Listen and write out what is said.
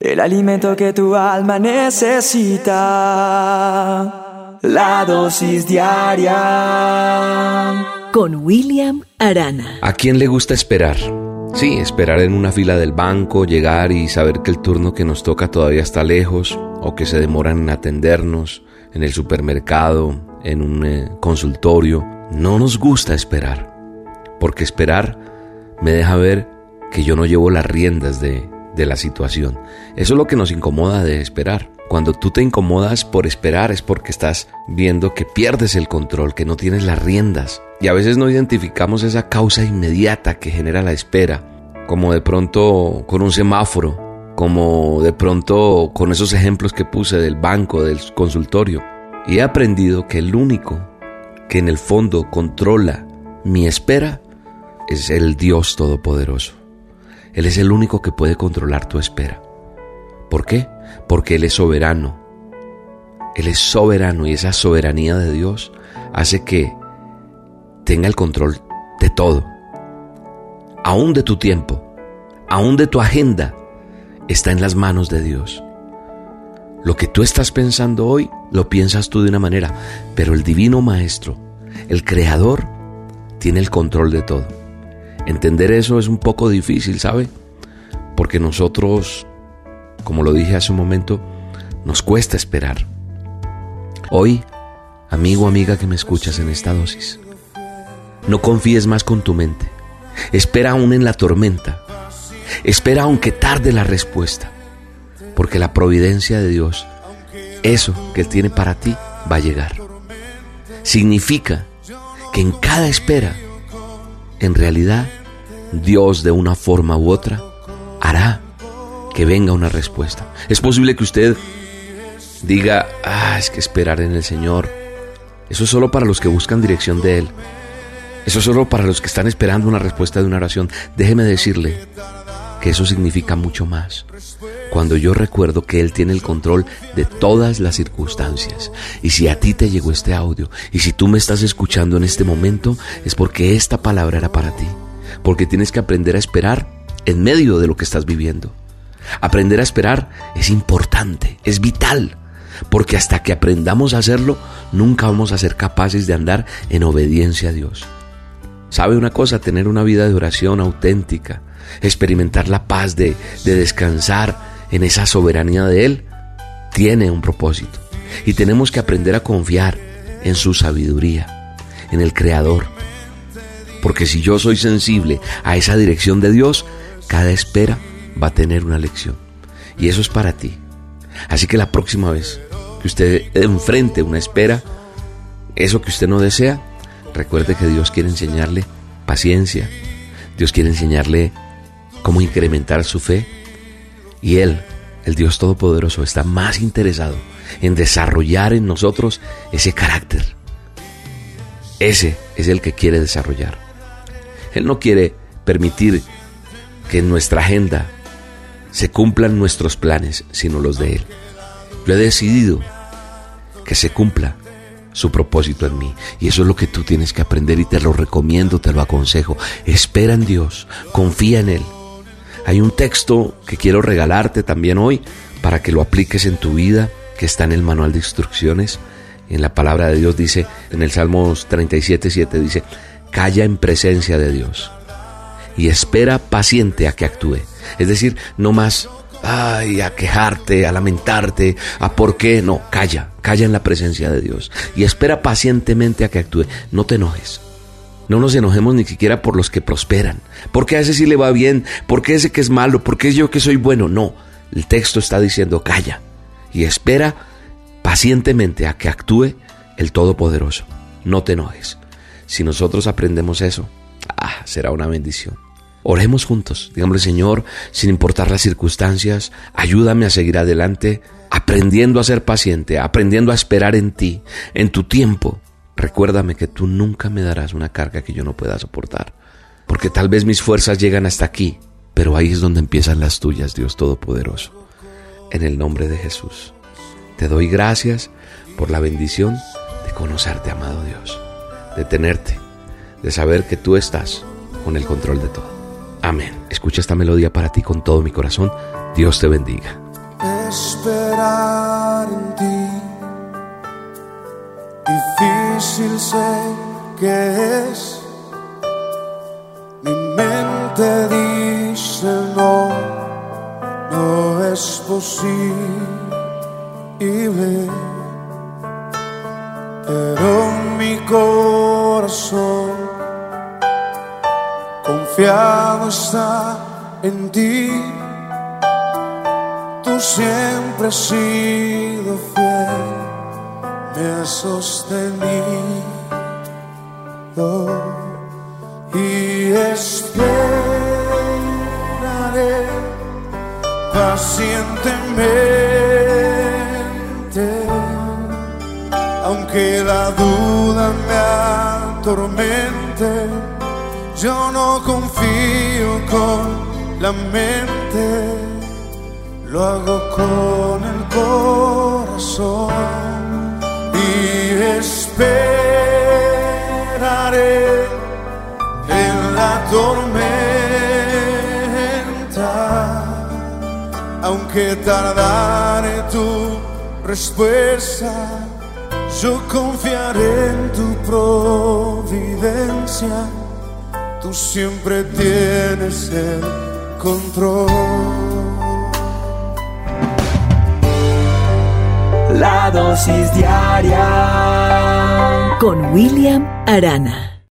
El alimento que tu alma necesita. La dosis diaria. Con William Arana. ¿A quién le gusta esperar? Sí, esperar en una fila del banco, llegar y saber que el turno que nos toca todavía está lejos o que se demoran en atendernos en el supermercado, en un eh, consultorio. No nos gusta esperar, porque esperar me deja ver que yo no llevo las riendas de, de la situación. Eso es lo que nos incomoda de esperar. Cuando tú te incomodas por esperar es porque estás viendo que pierdes el control, que no tienes las riendas. Y a veces no identificamos esa causa inmediata que genera la espera, como de pronto con un semáforo, como de pronto con esos ejemplos que puse del banco, del consultorio. Y he aprendido que el único que en el fondo controla mi espera es el Dios Todopoderoso. Él es el único que puede controlar tu espera. ¿Por qué? Porque Él es soberano. Él es soberano y esa soberanía de Dios hace que tenga el control de todo. Aún de tu tiempo, aún de tu agenda, está en las manos de Dios. Lo que tú estás pensando hoy, lo piensas tú de una manera, pero el Divino Maestro, el Creador, tiene el control de todo. Entender eso es un poco difícil, ¿sabe? Porque nosotros, como lo dije hace un momento, nos cuesta esperar. Hoy, amigo, amiga que me escuchas en esta dosis, no confíes más con tu mente. Espera aún en la tormenta. Espera aunque tarde la respuesta. Porque la providencia de Dios, eso que Él tiene para ti, va a llegar. Significa que en cada espera, en realidad, Dios de una forma u otra hará que venga una respuesta. Es posible que usted diga, ah, es que esperar en el Señor. Eso es solo para los que buscan dirección de Él. Eso es solo para los que están esperando una respuesta de una oración. Déjeme decirle que eso significa mucho más. Cuando yo recuerdo que Él tiene el control de todas las circunstancias. Y si a ti te llegó este audio, y si tú me estás escuchando en este momento, es porque esta palabra era para ti porque tienes que aprender a esperar en medio de lo que estás viviendo. Aprender a esperar es importante, es vital, porque hasta que aprendamos a hacerlo, nunca vamos a ser capaces de andar en obediencia a Dios. ¿Sabe una cosa? Tener una vida de oración auténtica, experimentar la paz de, de descansar en esa soberanía de Él, tiene un propósito. Y tenemos que aprender a confiar en su sabiduría, en el Creador, porque si yo soy sensible a esa dirección de Dios, cada espera va a tener una lección. Y eso es para ti. Así que la próxima vez que usted enfrente una espera, eso que usted no desea, recuerde que Dios quiere enseñarle paciencia. Dios quiere enseñarle cómo incrementar su fe. Y Él, el Dios Todopoderoso, está más interesado en desarrollar en nosotros ese carácter. Ese es el que quiere desarrollar. Él no quiere permitir que en nuestra agenda se cumplan nuestros planes, sino los de Él. Yo he decidido que se cumpla su propósito en mí. Y eso es lo que tú tienes que aprender y te lo recomiendo, te lo aconsejo. Espera en Dios, confía en Él. Hay un texto que quiero regalarte también hoy para que lo apliques en tu vida, que está en el manual de instrucciones. En la palabra de Dios dice, en el Salmos 37, 7 dice, calla en presencia de Dios y espera paciente a que actúe. Es decir, no más ay, a quejarte, a lamentarte, a por qué, no, calla, calla en la presencia de Dios y espera pacientemente a que actúe. No te enojes. No nos enojemos ni siquiera por los que prosperan. Porque a ese sí le va bien, porque ese que es malo, porque yo que soy bueno. No, el texto está diciendo calla y espera pacientemente a que actúe el Todopoderoso. No te enojes. Si nosotros aprendemos eso, ah, será una bendición. Oremos juntos, digámosle Señor, sin importar las circunstancias, ayúdame a seguir adelante, aprendiendo a ser paciente, aprendiendo a esperar en ti, en tu tiempo. Recuérdame que tú nunca me darás una carga que yo no pueda soportar, porque tal vez mis fuerzas llegan hasta aquí, pero ahí es donde empiezan las tuyas, Dios Todopoderoso. En el nombre de Jesús, te doy gracias por la bendición de conocerte, amado Dios de tenerte, de saber que tú estás con el control de todo. Amén. Escucha esta melodía para ti con todo mi corazón. Dios te bendiga. esperar en ti. Difícil sé que es. Mi mente dice no, no es posible. Pero mi corazón confiado está en ti. Siempre has sido fiel, me has sostenido y esperaré pacientemente, aunque la duda me atormente, yo no confío con la mente lo hago con el corazón y esperaré en la tormenta, aunque tardare tu respuesta. Yo confiaré en tu providencia, tú siempre tienes el control. La dosis diaria con William Arana.